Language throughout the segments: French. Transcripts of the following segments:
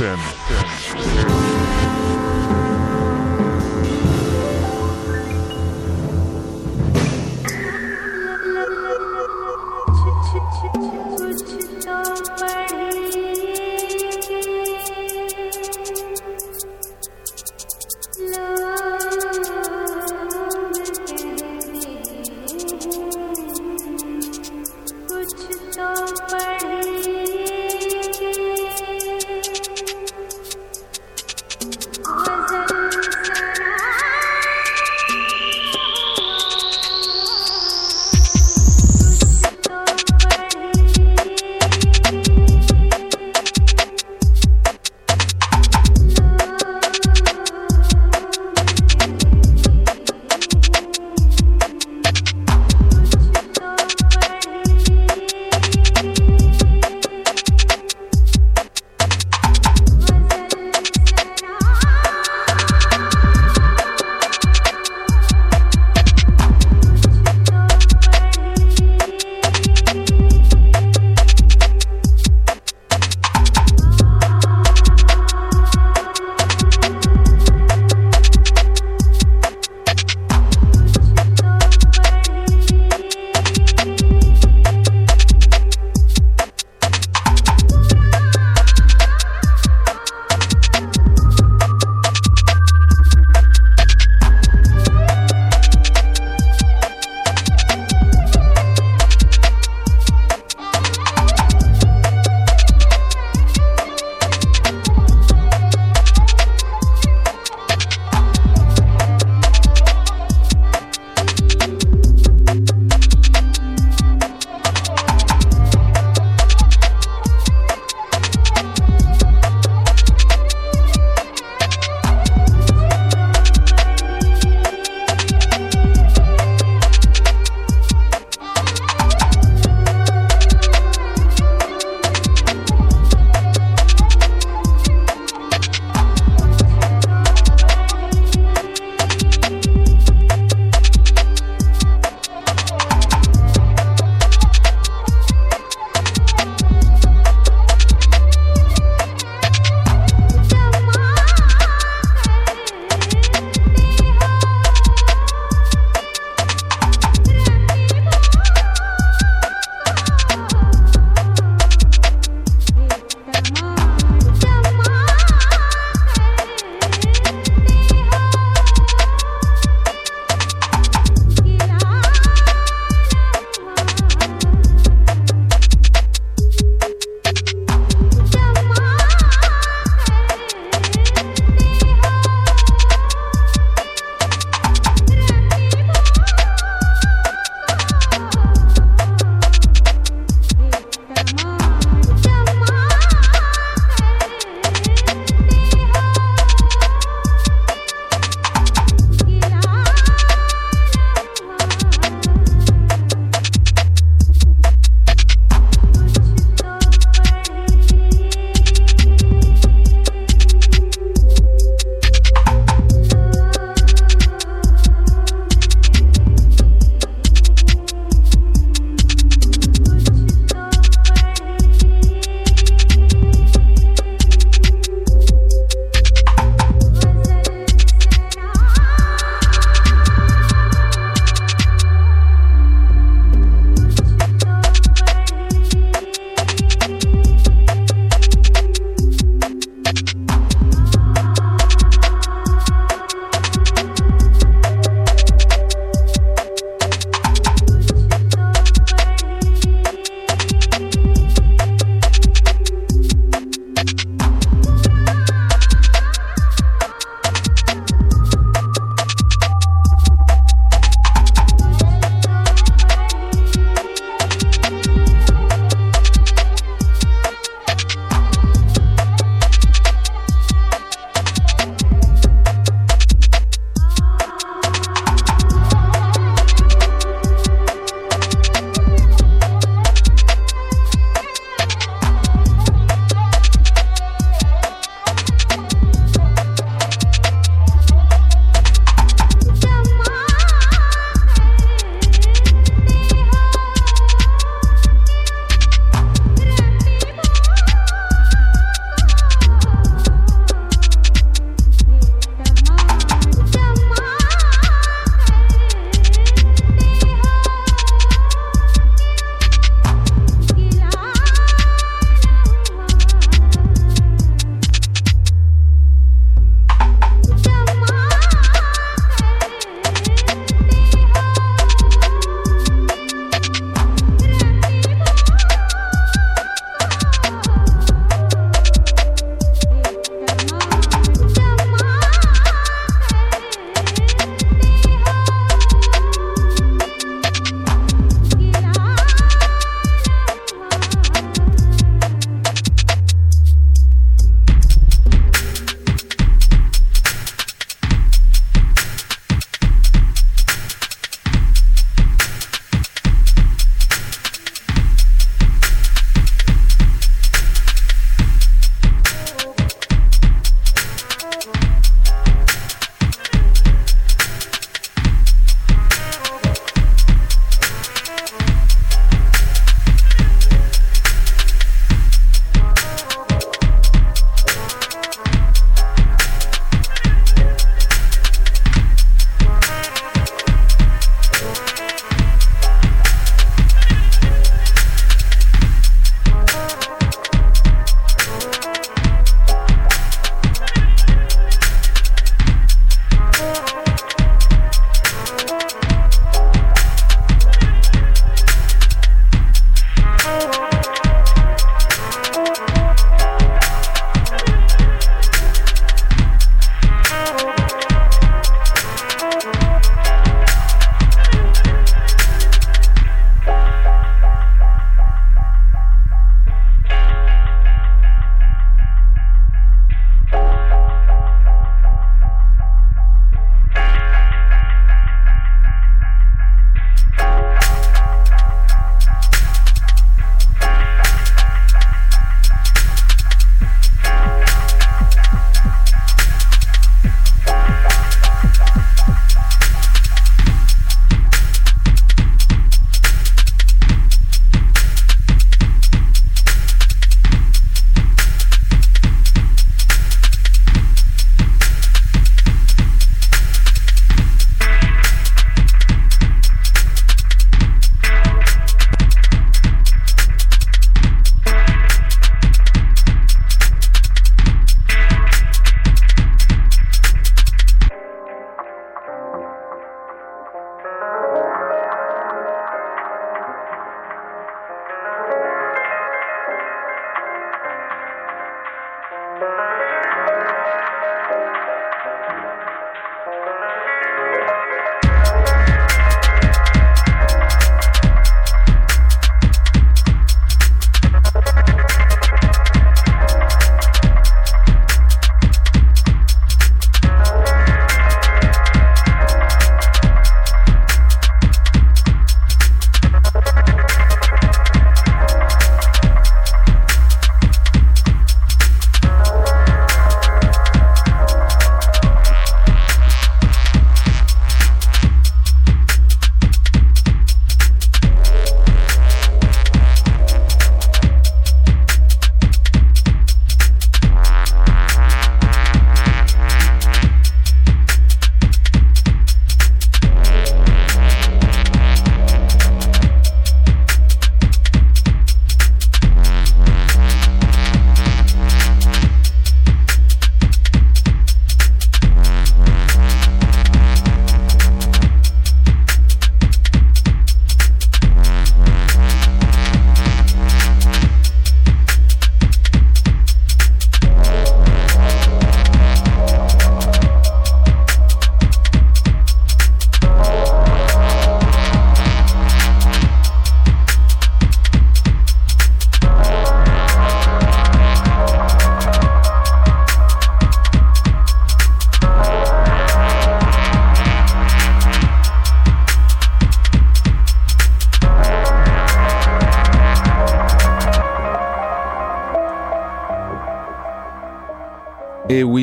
FM.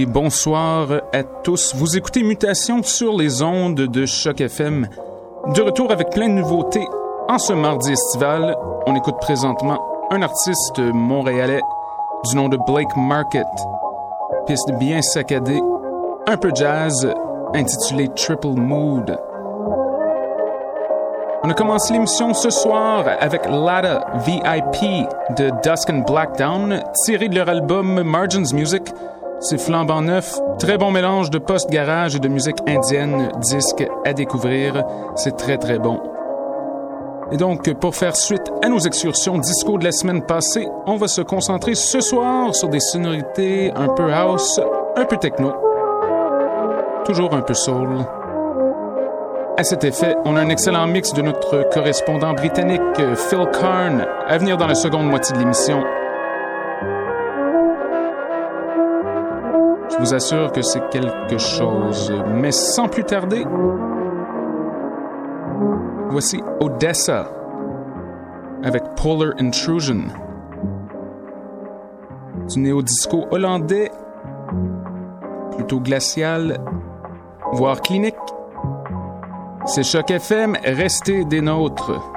Bonsoir à tous. Vous écoutez Mutation sur les ondes de Choc FM. De retour avec plein de nouveautés en ce mardi estival. On écoute présentement un artiste montréalais du nom de Blake Market. Piste bien saccadée, un peu jazz, intitulée Triple Mood. On a commencé l'émission ce soir avec Lada VIP de Dusk and Blackdown, tiré de leur album Margins Music. C'est flambant neuf, très bon mélange de post-garage et de musique indienne, disque à découvrir. C'est très très bon. Et donc, pour faire suite à nos excursions disco de la semaine passée, on va se concentrer ce soir sur des sonorités un peu house, un peu techno, toujours un peu soul. À cet effet, on a un excellent mix de notre correspondant britannique Phil Karn à venir dans la seconde moitié de l'émission. Je vous assure que c'est quelque chose. Mais sans plus tarder, voici Odessa avec Polar Intrusion. Du néo-disco hollandais, plutôt glacial, voire clinique. C'est Choc FM, restez des nôtres.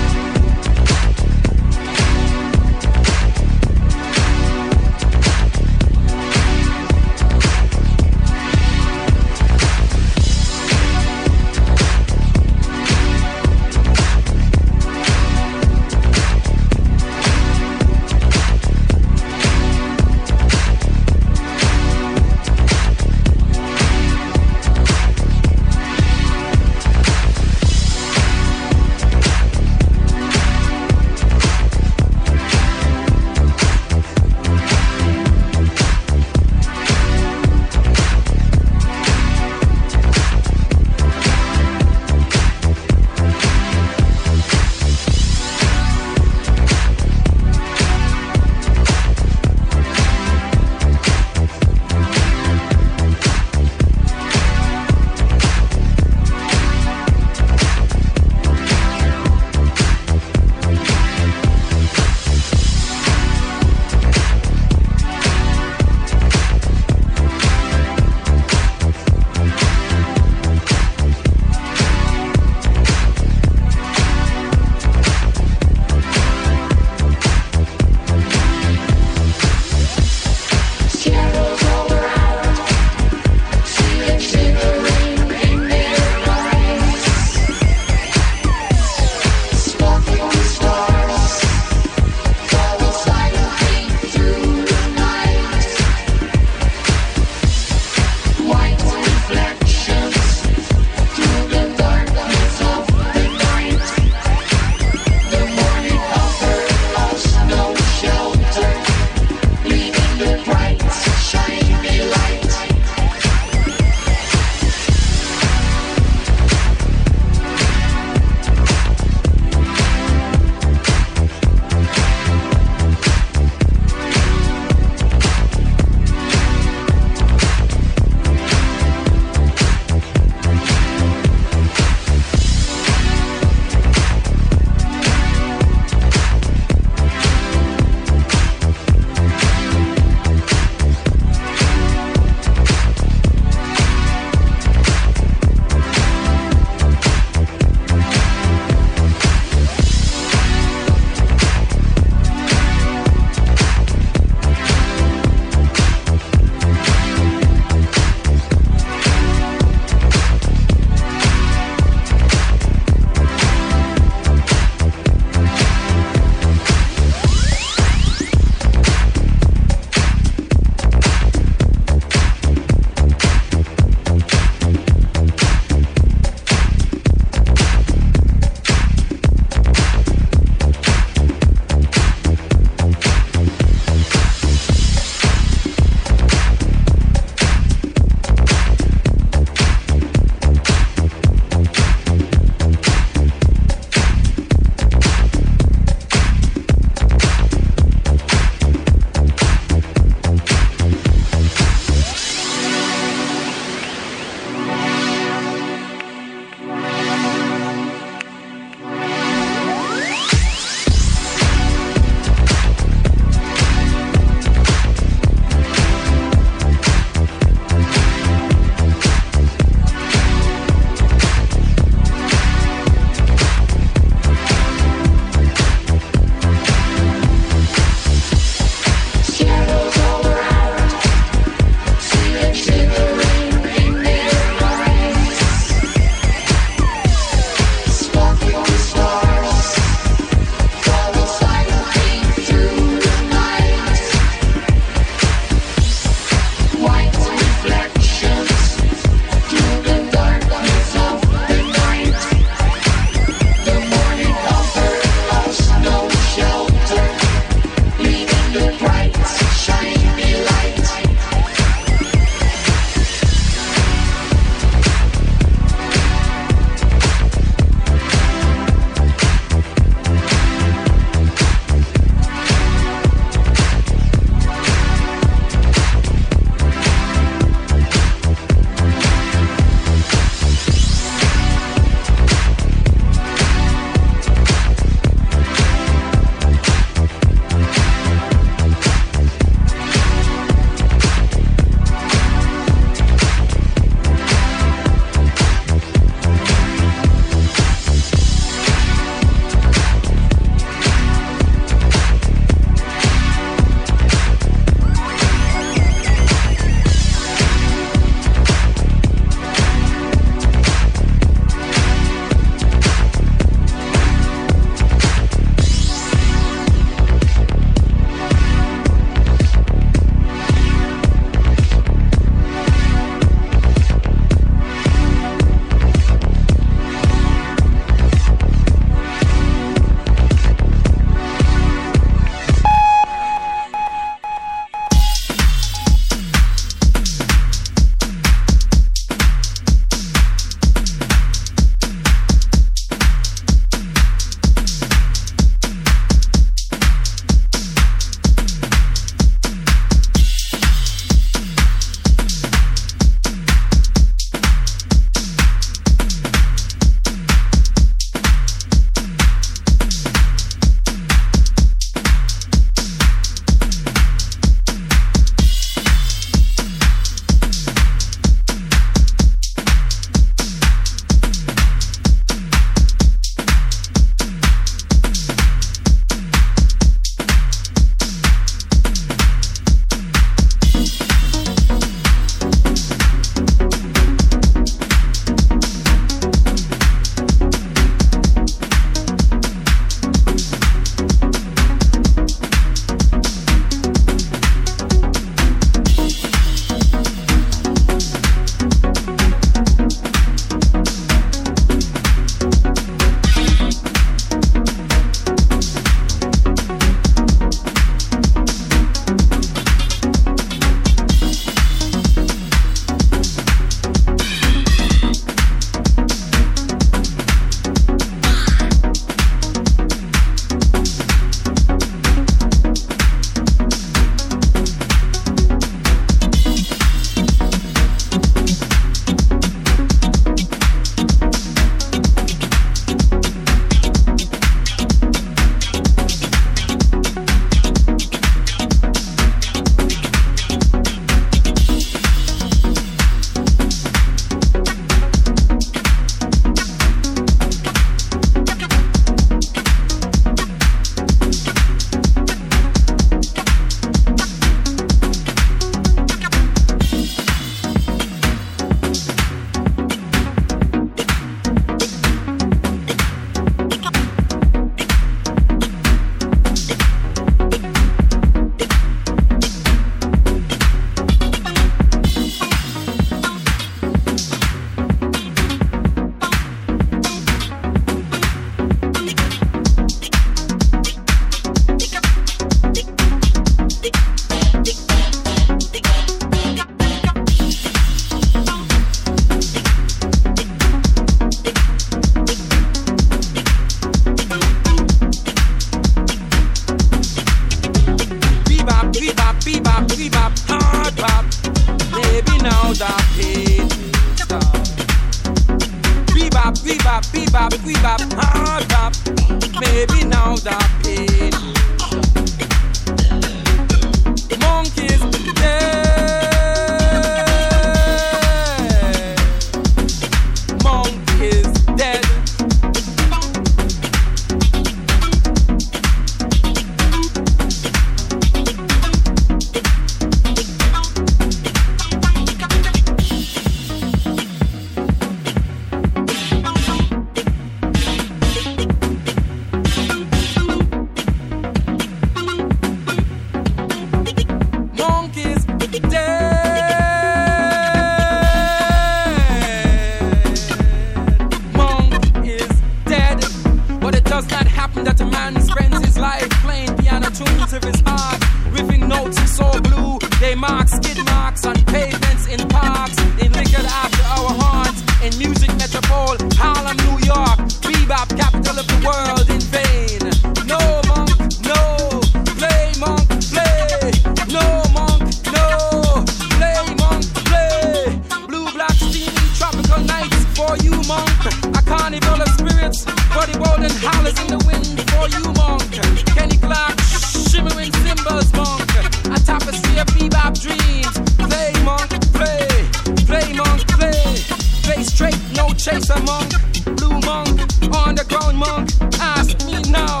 straight, no chaser monk, blue monk, underground monk. Ask me now,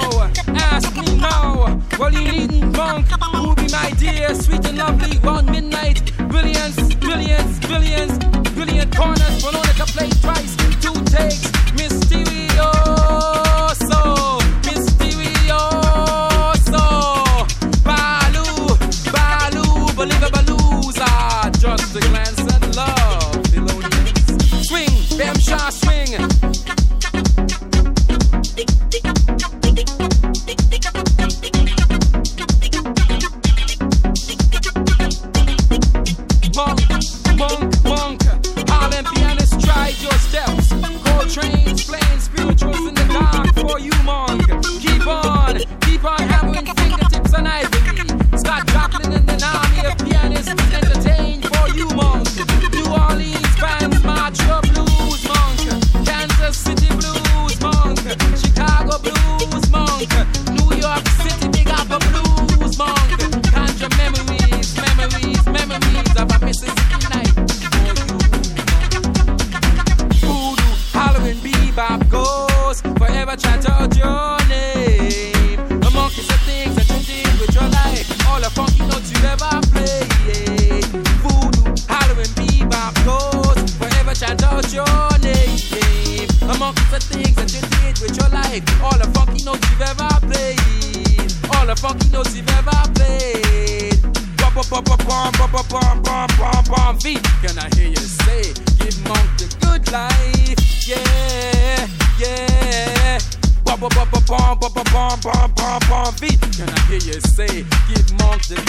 ask me now. Rolling leading monk, who be my dear, sweet and lovely, round midnight. Brilliance, brilliance, brilliance, brilliant corners. Veronica play twice, two takes, miss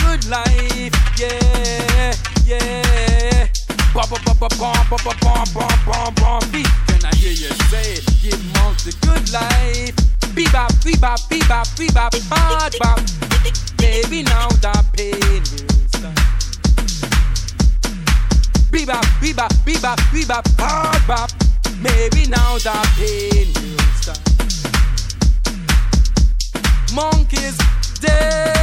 good life. Yeah, yeah. Bum, bum, bum, bum, bum, bum, bum, bum, bum, bum, beat. Can I hear you say it? Give monks the good life. Bebop, bebop, bebop, bebop, bop, bop. Baby, now that pain is stop. Bebop, bebop, bebop, bebop, bop, bop. Maybe now that pain will stop. Monk is dead.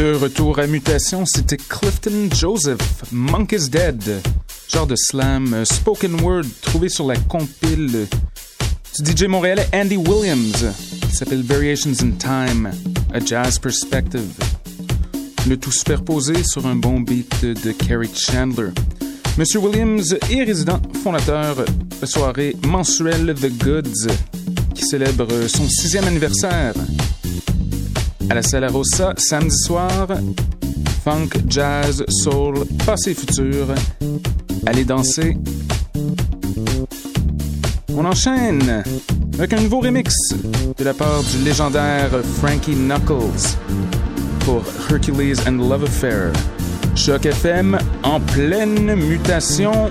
De retour à mutation, c'était Clifton Joseph, Monk is Dead, genre de slam euh, spoken word trouvé sur la compile du DJ montréalais Andy Williams, qui s'appelle Variations in Time, A Jazz Perspective. Le tout superposé sur un bon beat de Kerry Chandler. Monsieur Williams est résident fondateur de soirée mensuelle The Goods, qui célèbre son sixième anniversaire à la Sala Rossa samedi soir. Funk, jazz, soul, passé futur. Allez danser. On enchaîne avec un nouveau remix de la part du légendaire Frankie Knuckles pour Hercules and Love Affair. Choc FM en pleine mutation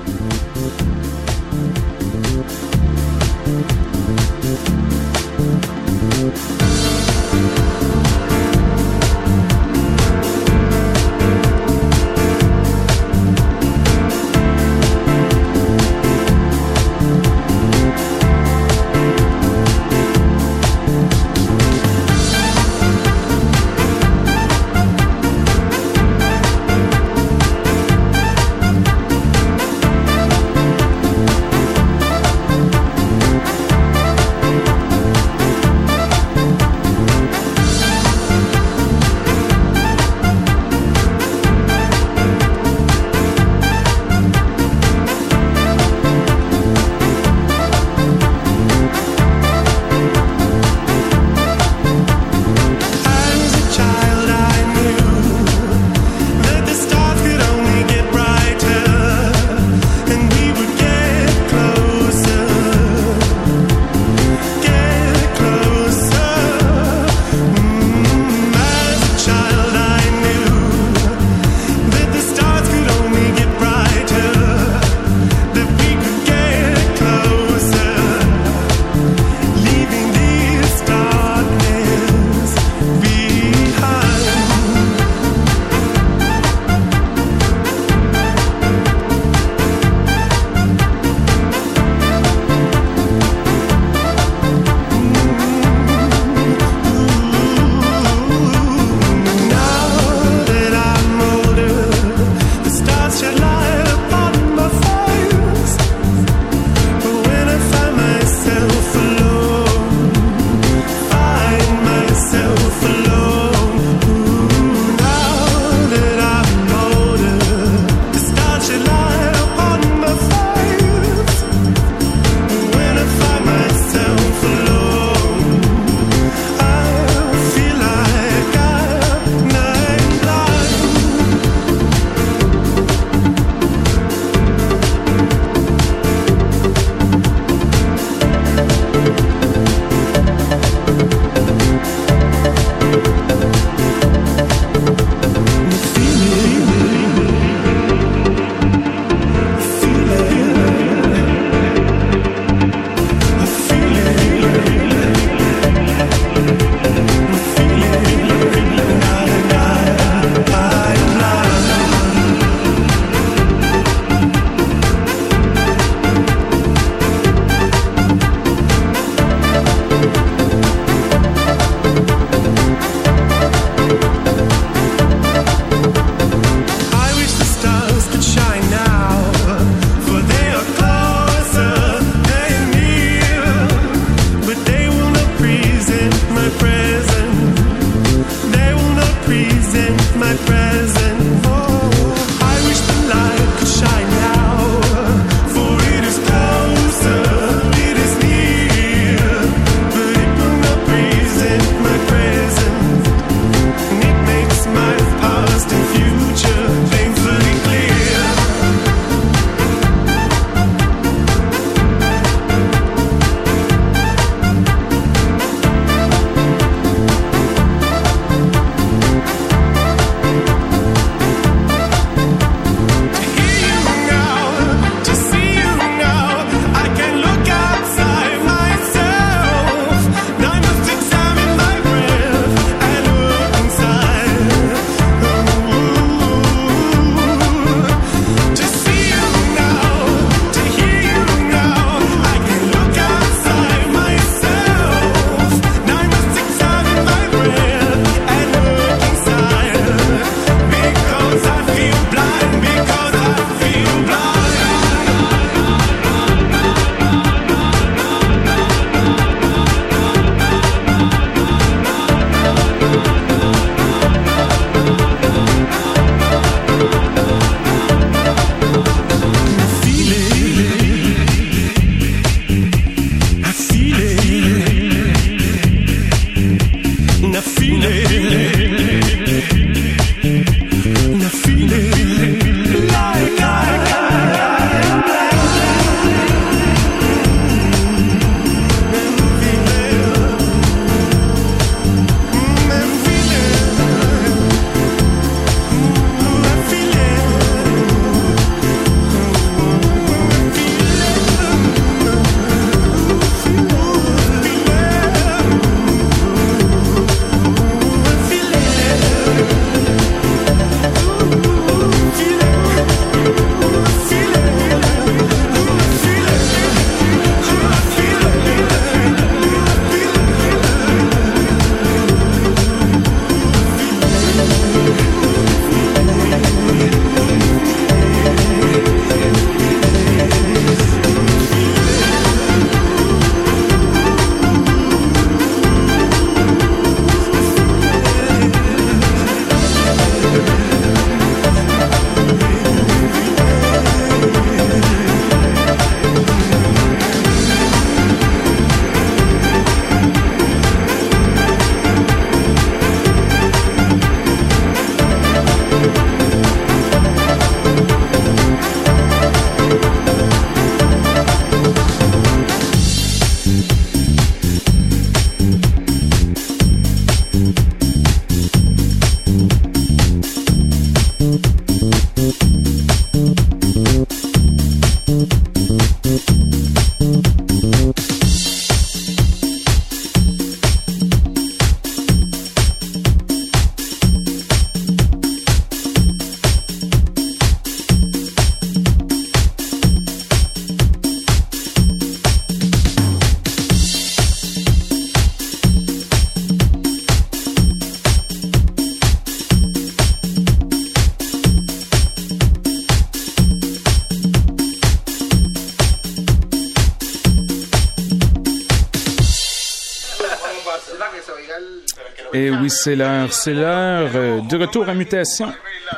c'est l'heure, c'est l'heure euh, de retour à mutation,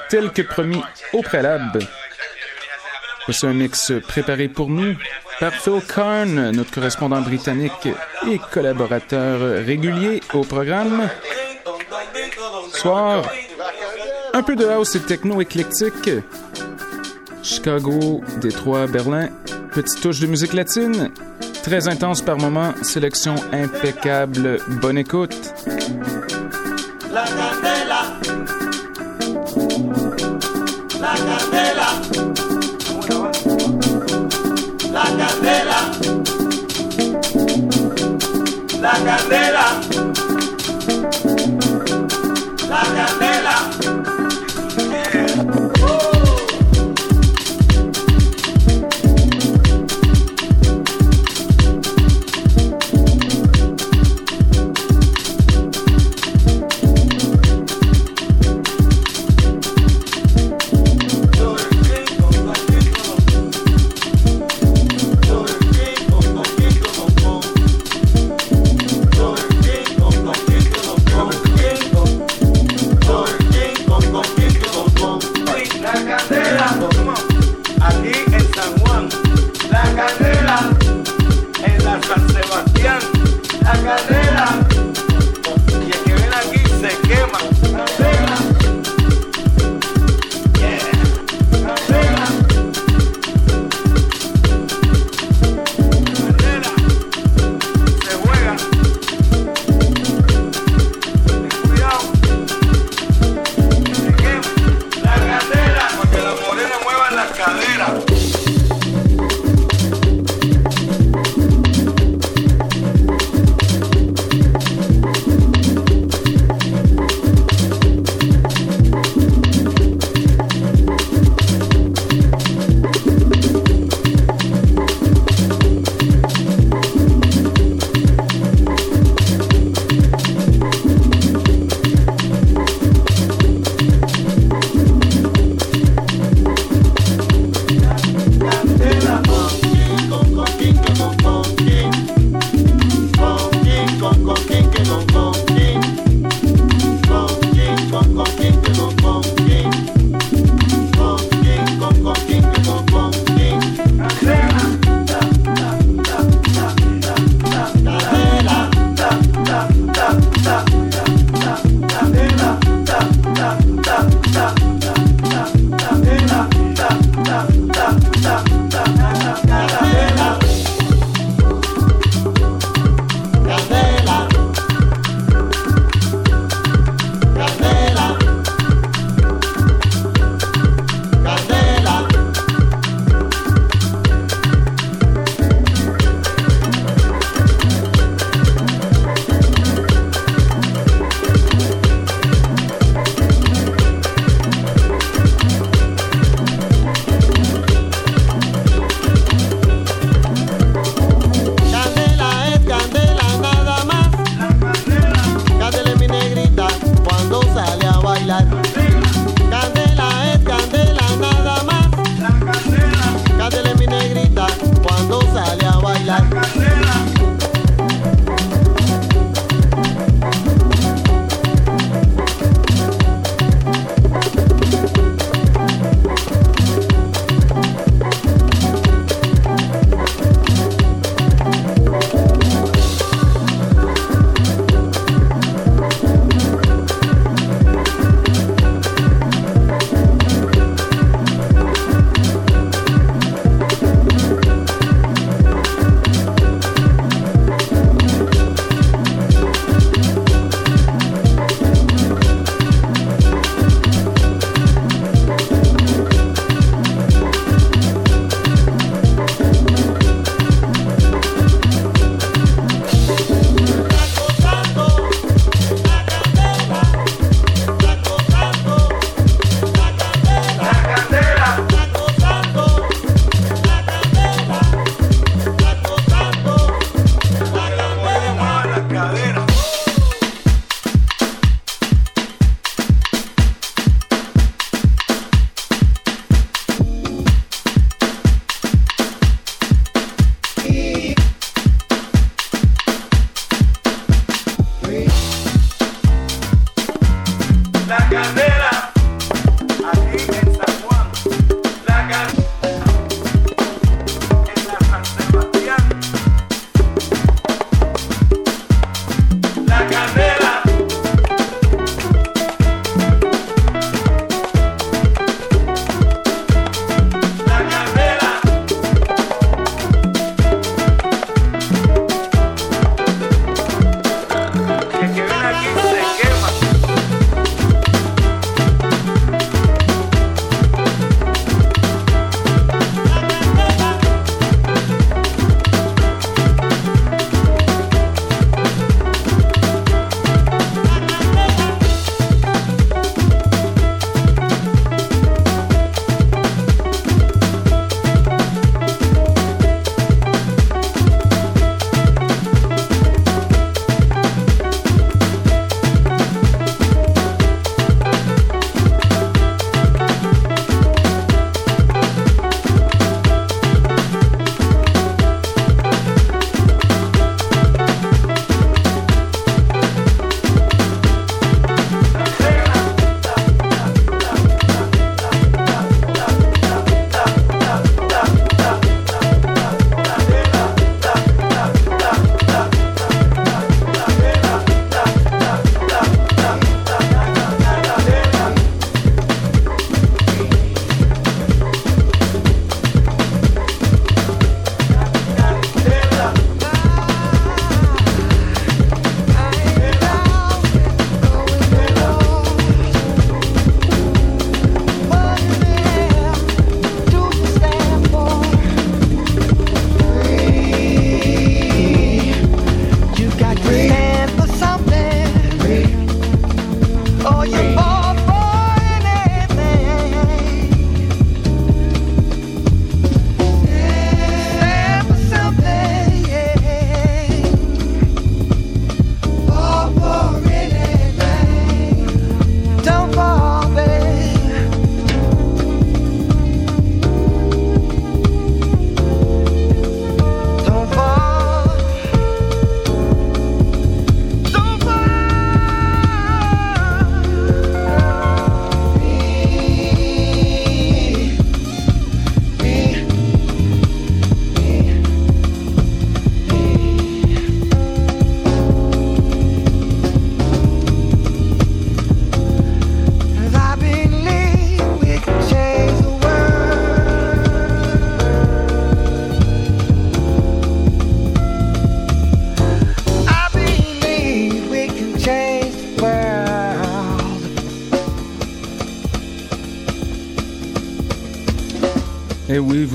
tel que promis au préalable. C'est un mix préparé pour nous par Phil Karn, notre correspondant britannique et collaborateur régulier au programme. Soir, un peu de house et techno éclectique. Chicago, Détroit, Berlin, petite touche de musique latine. Très intense par moments, sélection impeccable. Bonne écoute. La candela, la candela, la candela, la candela,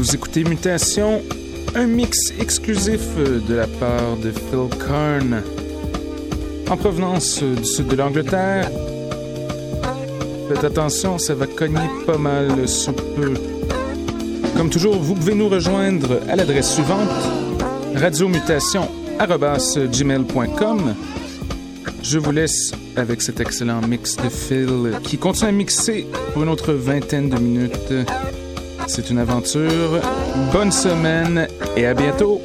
Vous écoutez Mutation, un mix exclusif de la part de Phil Karn en provenance du sud de l'Angleterre. Faites attention, ça va cogner pas mal sous peu. Comme toujours, vous pouvez nous rejoindre à l'adresse suivante radiomutation.gmail.com. Je vous laisse avec cet excellent mix de Phil qui continue à mixer pour une autre vingtaine de minutes. C'est une aventure. Bonne semaine et à bientôt.